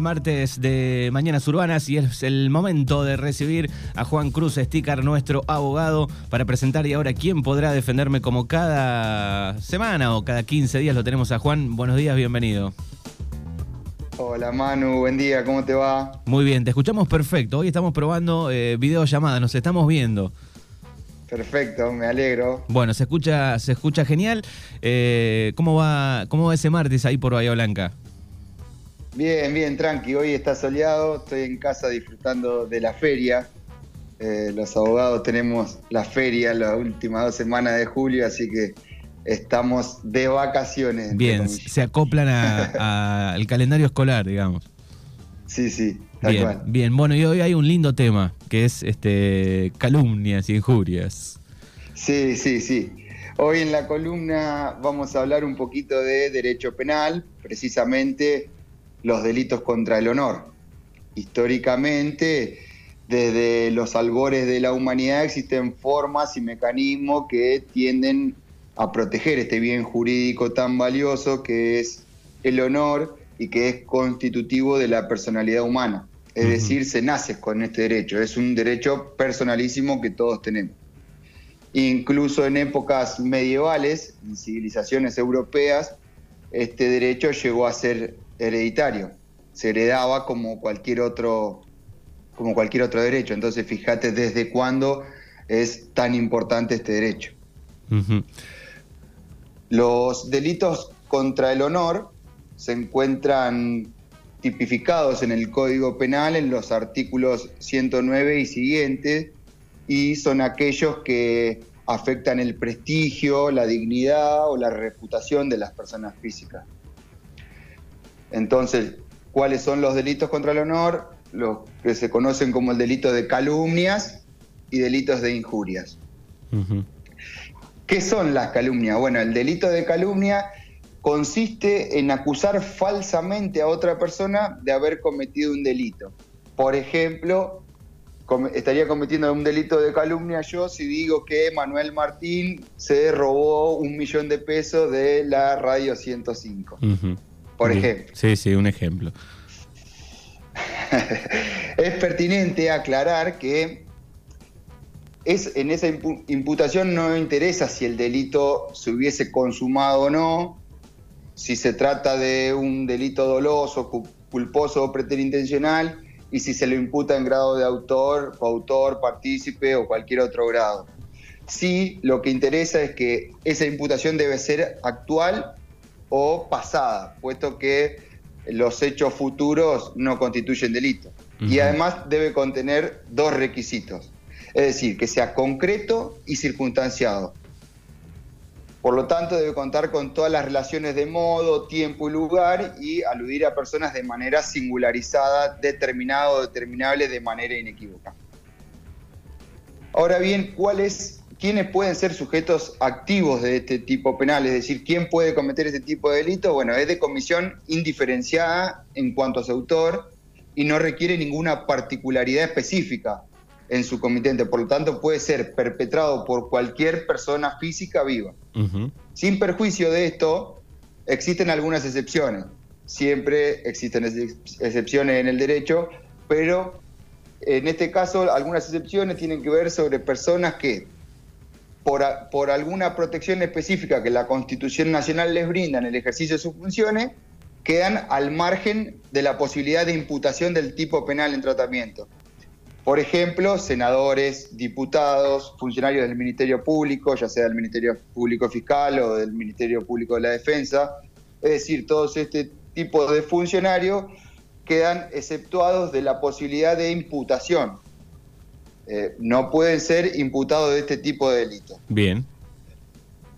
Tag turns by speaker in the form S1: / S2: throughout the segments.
S1: el martes de Mañanas Urbanas y es el momento de recibir a Juan Cruz Sticker, nuestro abogado, para presentar y ahora quién podrá defenderme como cada semana o cada 15 días lo tenemos a Juan. Buenos días, bienvenido.
S2: Hola Manu, buen día, ¿cómo te va?
S1: Muy bien, te escuchamos perfecto. Hoy estamos probando eh, videollamada, nos estamos viendo.
S2: Perfecto, me alegro.
S1: Bueno, se escucha, se escucha genial. Eh, ¿cómo, va, ¿Cómo va ese martes ahí por Bahía Blanca?
S2: Bien, bien, tranqui. Hoy está soleado, estoy en casa disfrutando de la feria. Eh, los abogados tenemos la feria las últimas dos semanas de julio, así que estamos de vacaciones.
S1: Bien, se acoplan al calendario escolar, digamos.
S2: Sí, sí.
S1: bien, bien, bueno, y hoy hay un lindo tema, que es este calumnias y injurias.
S2: Sí, sí, sí. Hoy en la columna vamos a hablar un poquito de derecho penal, precisamente los delitos contra el honor. Históricamente, desde los albores de la humanidad existen formas y mecanismos que tienden a proteger este bien jurídico tan valioso que es el honor y que es constitutivo de la personalidad humana. Es decir, se nace con este derecho, es un derecho personalísimo que todos tenemos. Incluso en épocas medievales, en civilizaciones europeas, este derecho llegó a ser hereditario, se heredaba como cualquier otro, como cualquier otro derecho. Entonces, fíjate desde cuándo es tan importante este derecho. Los delitos contra el honor se encuentran tipificados en el Código Penal en los artículos 109 y siguientes y son aquellos que afectan el prestigio, la dignidad o la reputación de las personas físicas. Entonces, ¿cuáles son los delitos contra el honor? Los que se conocen como el delito de calumnias y delitos de injurias. ¿Qué son las calumnias? Bueno, el delito de calumnia consiste en acusar falsamente a otra persona de haber cometido un delito. Por ejemplo, estaría cometiendo un delito de calumnia yo si digo que Manuel Martín se robó un millón de pesos de la radio 105. Por ejemplo.
S1: Sí, sí, un ejemplo.
S2: es pertinente aclarar que es, en esa imputación no interesa si el delito se hubiese consumado o no, si se trata de un delito doloso, culposo o preterintencional, y si se lo imputa en grado de autor, coautor, partícipe o cualquier otro grado. Sí, lo que interesa es que esa imputación debe ser actual o pasada, puesto que los hechos futuros no constituyen delito. Y además debe contener dos requisitos. Es decir, que sea concreto y circunstanciado. Por lo tanto, debe contar con todas las relaciones de modo, tiempo y lugar y aludir a personas de manera singularizada, determinada o determinable de manera inequívoca. Ahora bien, ¿quiénes pueden ser sujetos activos de este tipo penal? Es decir, ¿quién puede cometer este tipo de delito? Bueno, es de comisión indiferenciada en cuanto a su autor y no requiere ninguna particularidad específica en su comitente, por lo tanto puede ser perpetrado por cualquier persona física viva. Sin perjuicio de esto, existen algunas excepciones. Siempre existen excepciones en el derecho, pero en este caso algunas excepciones tienen que ver sobre personas que por, por alguna protección específica que la Constitución Nacional les brinda en el ejercicio de sus funciones, quedan al margen de la posibilidad de imputación del tipo penal en tratamiento. Por ejemplo, senadores, diputados, funcionarios del Ministerio Público, ya sea del Ministerio Público Fiscal o del Ministerio Público de la Defensa, es decir, todos este tipo de funcionarios quedan exceptuados de la posibilidad de imputación. Eh, no pueden ser imputados de este tipo de delitos.
S1: Bien.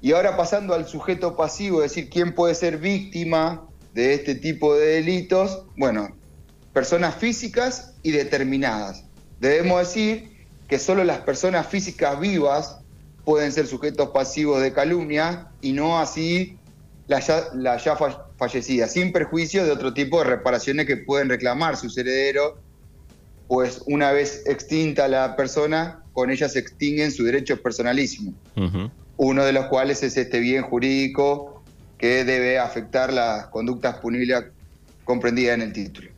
S2: Y ahora pasando al sujeto pasivo, es decir, quién puede ser víctima de este tipo de delitos, bueno, personas físicas y determinadas. Debemos decir que solo las personas físicas vivas pueden ser sujetos pasivos de calumnia y no así la ya, fallecida, sin perjuicio de otro tipo de reparaciones que pueden reclamar sus herederos, pues una vez extinta la persona, con ella se extinguen sus derechos personalísimos, uno de los cuales es este bien jurídico que debe afectar las conductas punibles comprendidas en el título.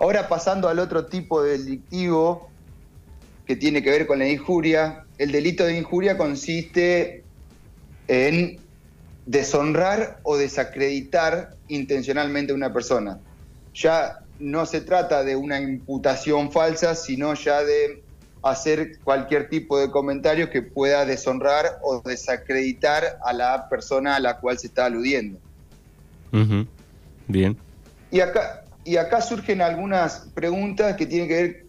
S2: Ahora pasando al otro tipo de delictivo que tiene que ver con la injuria, el delito de injuria consiste en deshonrar o desacreditar intencionalmente a una persona. Ya no se trata de una imputación falsa, sino ya de hacer cualquier tipo de comentario que pueda deshonrar o desacreditar a la persona a la cual se está aludiendo.
S1: Bien.
S2: Y acá, y acá surgen algunas preguntas que tienen que ver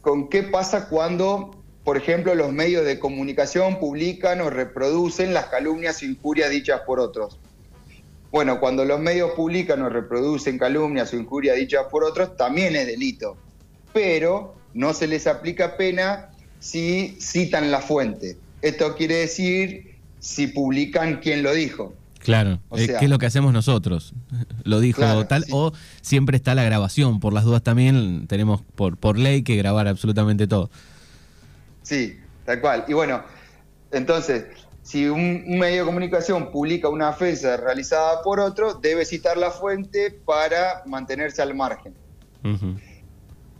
S2: con qué pasa cuando, por ejemplo, los medios de comunicación publican o reproducen las calumnias e injurias dichas por otros. Bueno, cuando los medios publican o reproducen calumnias o injurias dichas por otros, también es delito. Pero no se les aplica pena si citan la fuente. Esto quiere decir si publican quién lo dijo.
S1: Claro, ¿qué es lo que hacemos nosotros? Lo dijo tal, o siempre está la grabación, por las dudas también tenemos por, por ley que grabar absolutamente todo.
S2: Sí, tal cual. Y bueno, entonces, si un, medio de comunicación publica una ofensa realizada por otro, debe citar la fuente para mantenerse al margen.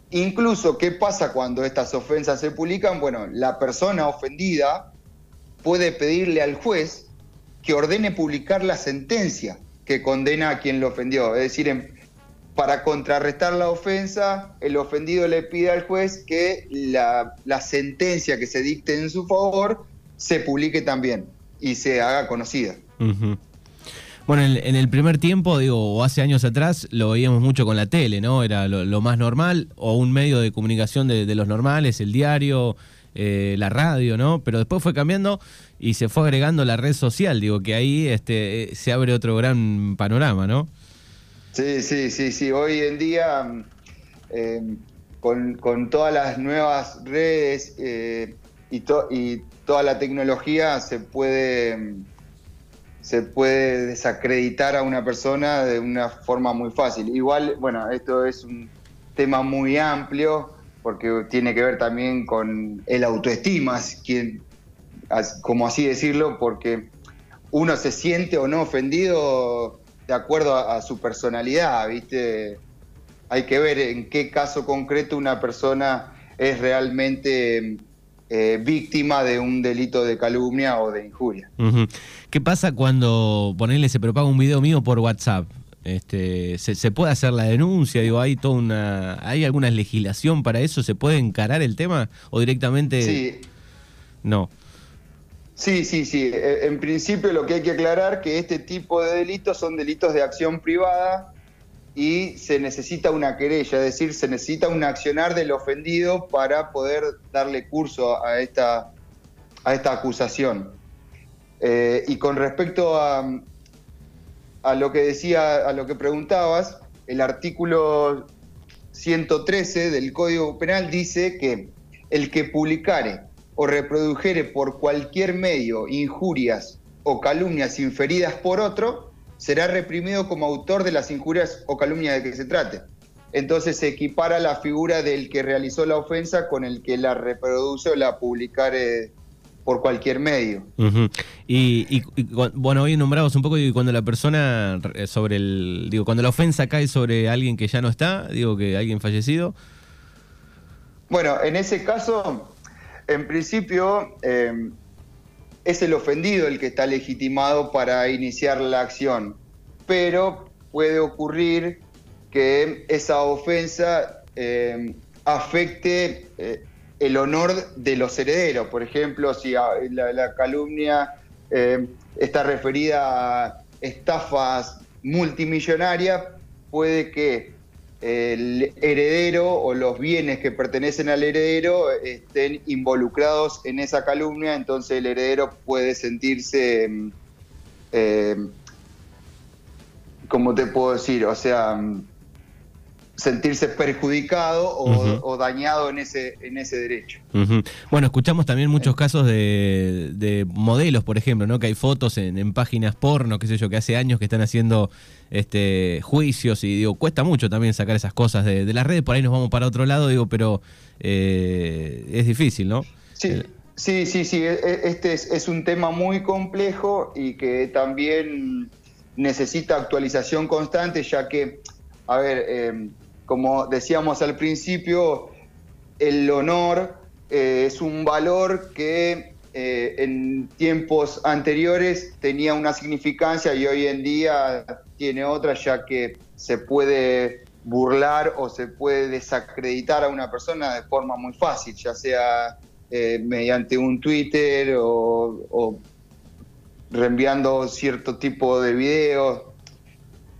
S2: Incluso, ¿qué pasa cuando estas ofensas se publican? Bueno, la persona ofendida puede pedirle al juez que ordene publicar la sentencia que condena a quien lo ofendió. Es decir, para contrarrestar la ofensa, el ofendido le pide al juez que la, sentencia que se dicte en su favor se publique también y se haga conocida.
S1: Bueno, en, el primer tiempo, digo, o hace años atrás, lo veíamos mucho con la tele, ¿no? Era lo, más normal, o un medio de comunicación de, los normales, el diario, eh, la radio, ¿no? Pero después fue cambiando y se fue agregando la red social, digo, que ahí este, se abre otro gran panorama, ¿no?
S2: Sí, sí, sí, sí. Hoy en día, eh, con, todas las nuevas redes eh, y, y toda la tecnología, se puede se puede desacreditar a una persona de una forma muy fácil. Igual, bueno, esto es un tema muy amplio porque tiene que ver también con el autoestima, como así decirlo, porque uno se siente o no ofendido de acuerdo a, su personalidad, ¿viste? Hay que ver en qué caso concreto una persona es realmente eh, víctima de un delito de calumnia o de injuria.
S1: ¿Qué pasa cuando, ponerle, se propaga un video mío por WhatsApp? Este, ¿se, puede hacer la denuncia? Digo, ¿hay, toda una, ¿Hay alguna legislación para eso? ¿Se puede encarar el tema? ¿O directamente.?
S2: Sí.
S1: No.
S2: Sí, sí, sí. E, en principio lo que hay que aclarar que este tipo de delitos son delitos de acción privada y se necesita una querella, es decir, se necesita un accionar del ofendido para poder darle curso a esta, a esta acusación. Eh, y con respecto a, a lo que decía, a lo que preguntabas, el artículo 113 del Código Penal dice que el que publicare o reprodujere por cualquier medio injurias o calumnias inferidas por otro, será reprimido como autor de las injurias o calumnias de que se trate. Entonces se equipara la figura del que realizó la ofensa con el que la reproduce o la publicare por cualquier medio.
S1: y, bueno, hoy nombramos un poco, y cuando la persona eh, sobre el, digo, cuando la ofensa cae sobre alguien que ya no está, digo que alguien fallecido.
S2: Bueno, en ese caso, en principio, eh, es el ofendido el que está legitimado para iniciar la acción, pero puede ocurrir que esa ofensa eh, afecte eh, el honor de los herederos. Por ejemplo, si la, calumnia eh, está referida a estafas multimillonarias, puede que el heredero o los bienes que pertenecen al heredero estén involucrados en esa calumnia, entonces el heredero puede sentirse, mm, eh, ¿cómo te puedo decir? O sea, mm, sentirse perjudicado o, dañado en ese, en ese derecho.
S1: Bueno, escuchamos también muchos casos de, modelos, por ejemplo, ¿no? Que hay fotos en, páginas porno, qué sé yo, que hace años que están haciendo este juicios y digo, cuesta mucho también sacar esas cosas de, las redes, por ahí nos vamos para otro lado, digo, pero eh, es difícil, ¿no?
S2: Sí.
S1: Eh,
S2: sí, sí, sí, e, e, este es, un tema muy complejo y que también necesita actualización constante, ya que, a ver, eh, como decíamos al principio, el honor eh, es un valor que eh, en tiempos anteriores tenía una significancia y hoy en día tiene otra, ya que se puede burlar o se puede desacreditar a una persona de forma muy fácil, ya sea eh, mediante un Twitter o, o reenviando cierto tipo de videos.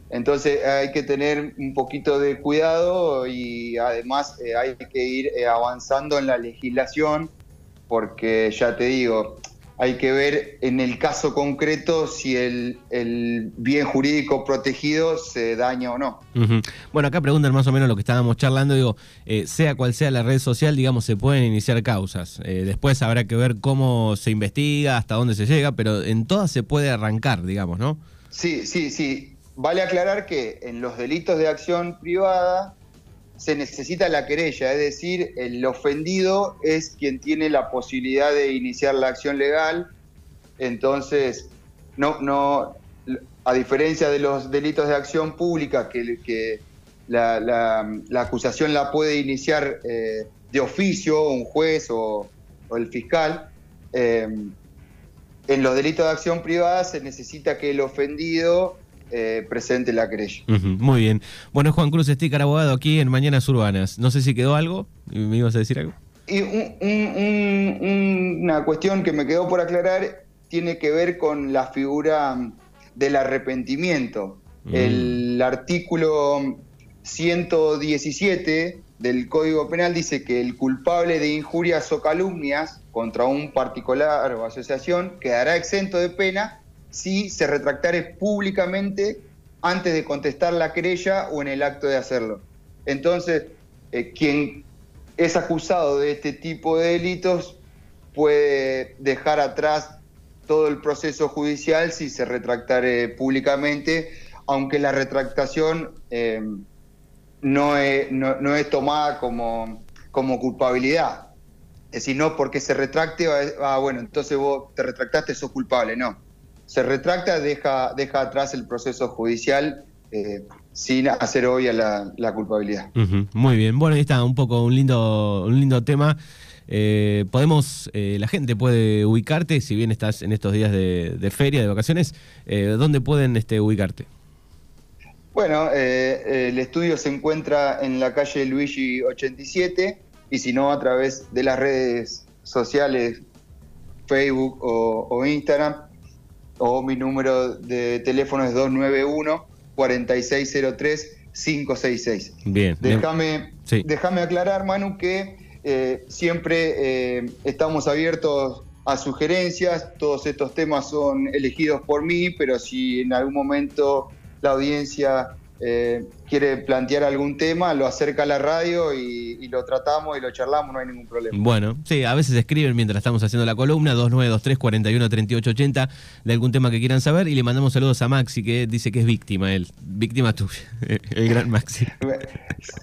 S2: Entonces hay que tener un poquito de cuidado y además eh, hay que ir eh, avanzando en la legislación porque ya te digo, hay que ver en el caso concreto si el, bien jurídico protegido se daña o no.
S1: Bueno, acá preguntan más o menos lo que estábamos charlando, digo, eh, sea cual sea la red social, digamos, se pueden iniciar causas. después habrá que ver cómo se investiga, hasta dónde se llega, pero en todas se puede arrancar, digamos, ¿no?
S2: Sí, sí, sí. Vale aclarar que en los delitos de acción privada se necesita la querella, es decir, el ofendido es quien tiene la posibilidad de iniciar la acción legal. Entonces, no, no, a diferencia de los delitos de acción pública, que, que la, acusación la puede iniciar eh, de oficio un juez o, el fiscal, eh, en los delitos de acción privada se necesita que el ofendido eh, presente la querella.
S1: muy bien. Bueno, Juan Cruz Estícar, abogado, aquí en Mañanas Urbanas. No sé si quedó algo. ¿Me ibas a decir algo?
S2: Y una cuestión que me quedó por aclarar tiene que ver con la figura del arrepentimiento. Mm. El artículo 117 del Código Penal dice que el culpable de injurias o calumnias contra un particular o asociación quedará exento de pena si se retractare públicamente antes de contestar la querella o en el acto de hacerlo. Entonces, eh, quien es acusado de este tipo de delitos puede dejar atrás todo el proceso judicial si se retractare públicamente, aunque la retractación eh, no, es, no, es, tomada como, como culpabilidad. Es decir, no porque se retracte, ah, bueno, entonces vos te retractaste, sos culpable, no se retracta, deja, deja atrás el proceso judicial eh, sin hacer obvia la, culpabilidad.
S1: Muy bien, bueno, ahí está un poco un lindo, un lindo tema. Eh, podemos, eh, la gente puede ubicarte, si bien estás en estos días de, feria, de vacaciones, ¿dónde pueden este, ubicarte?
S2: Bueno, el estudio se encuentra en la calle Luigi 87 y si no a través de las redes sociales, Facebook o Instagram, o mi número de teléfono es 291-4603-566.
S1: Bien.
S2: Déjame, déjame aclarar, Manu, que eh, siempre eh, estamos abiertos a sugerencias, todos estos temas son elegidos por mí, pero si en algún momento la audiencia eh, quiere plantear algún tema, lo acerca a la radio y, lo tratamos y lo charlamos, no hay ningún problema.
S1: Bueno, sí, a veces escriben mientras estamos haciendo la columna, 2923 41 3880 de algún tema que quieran saber y le mandamos saludos a Maxi que dice que es víctima él, víctima tuya, el gran Maxi.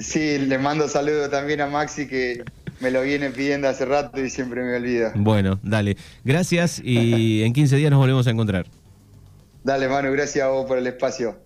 S2: Sí, le mando saludos también a Maxi que me lo viene pidiendo hace rato y siempre me olvida.
S1: Bueno, dale. Gracias y en 15 días nos volvemos a encontrar.
S2: Dale, Manu, gracias a vos por el espacio.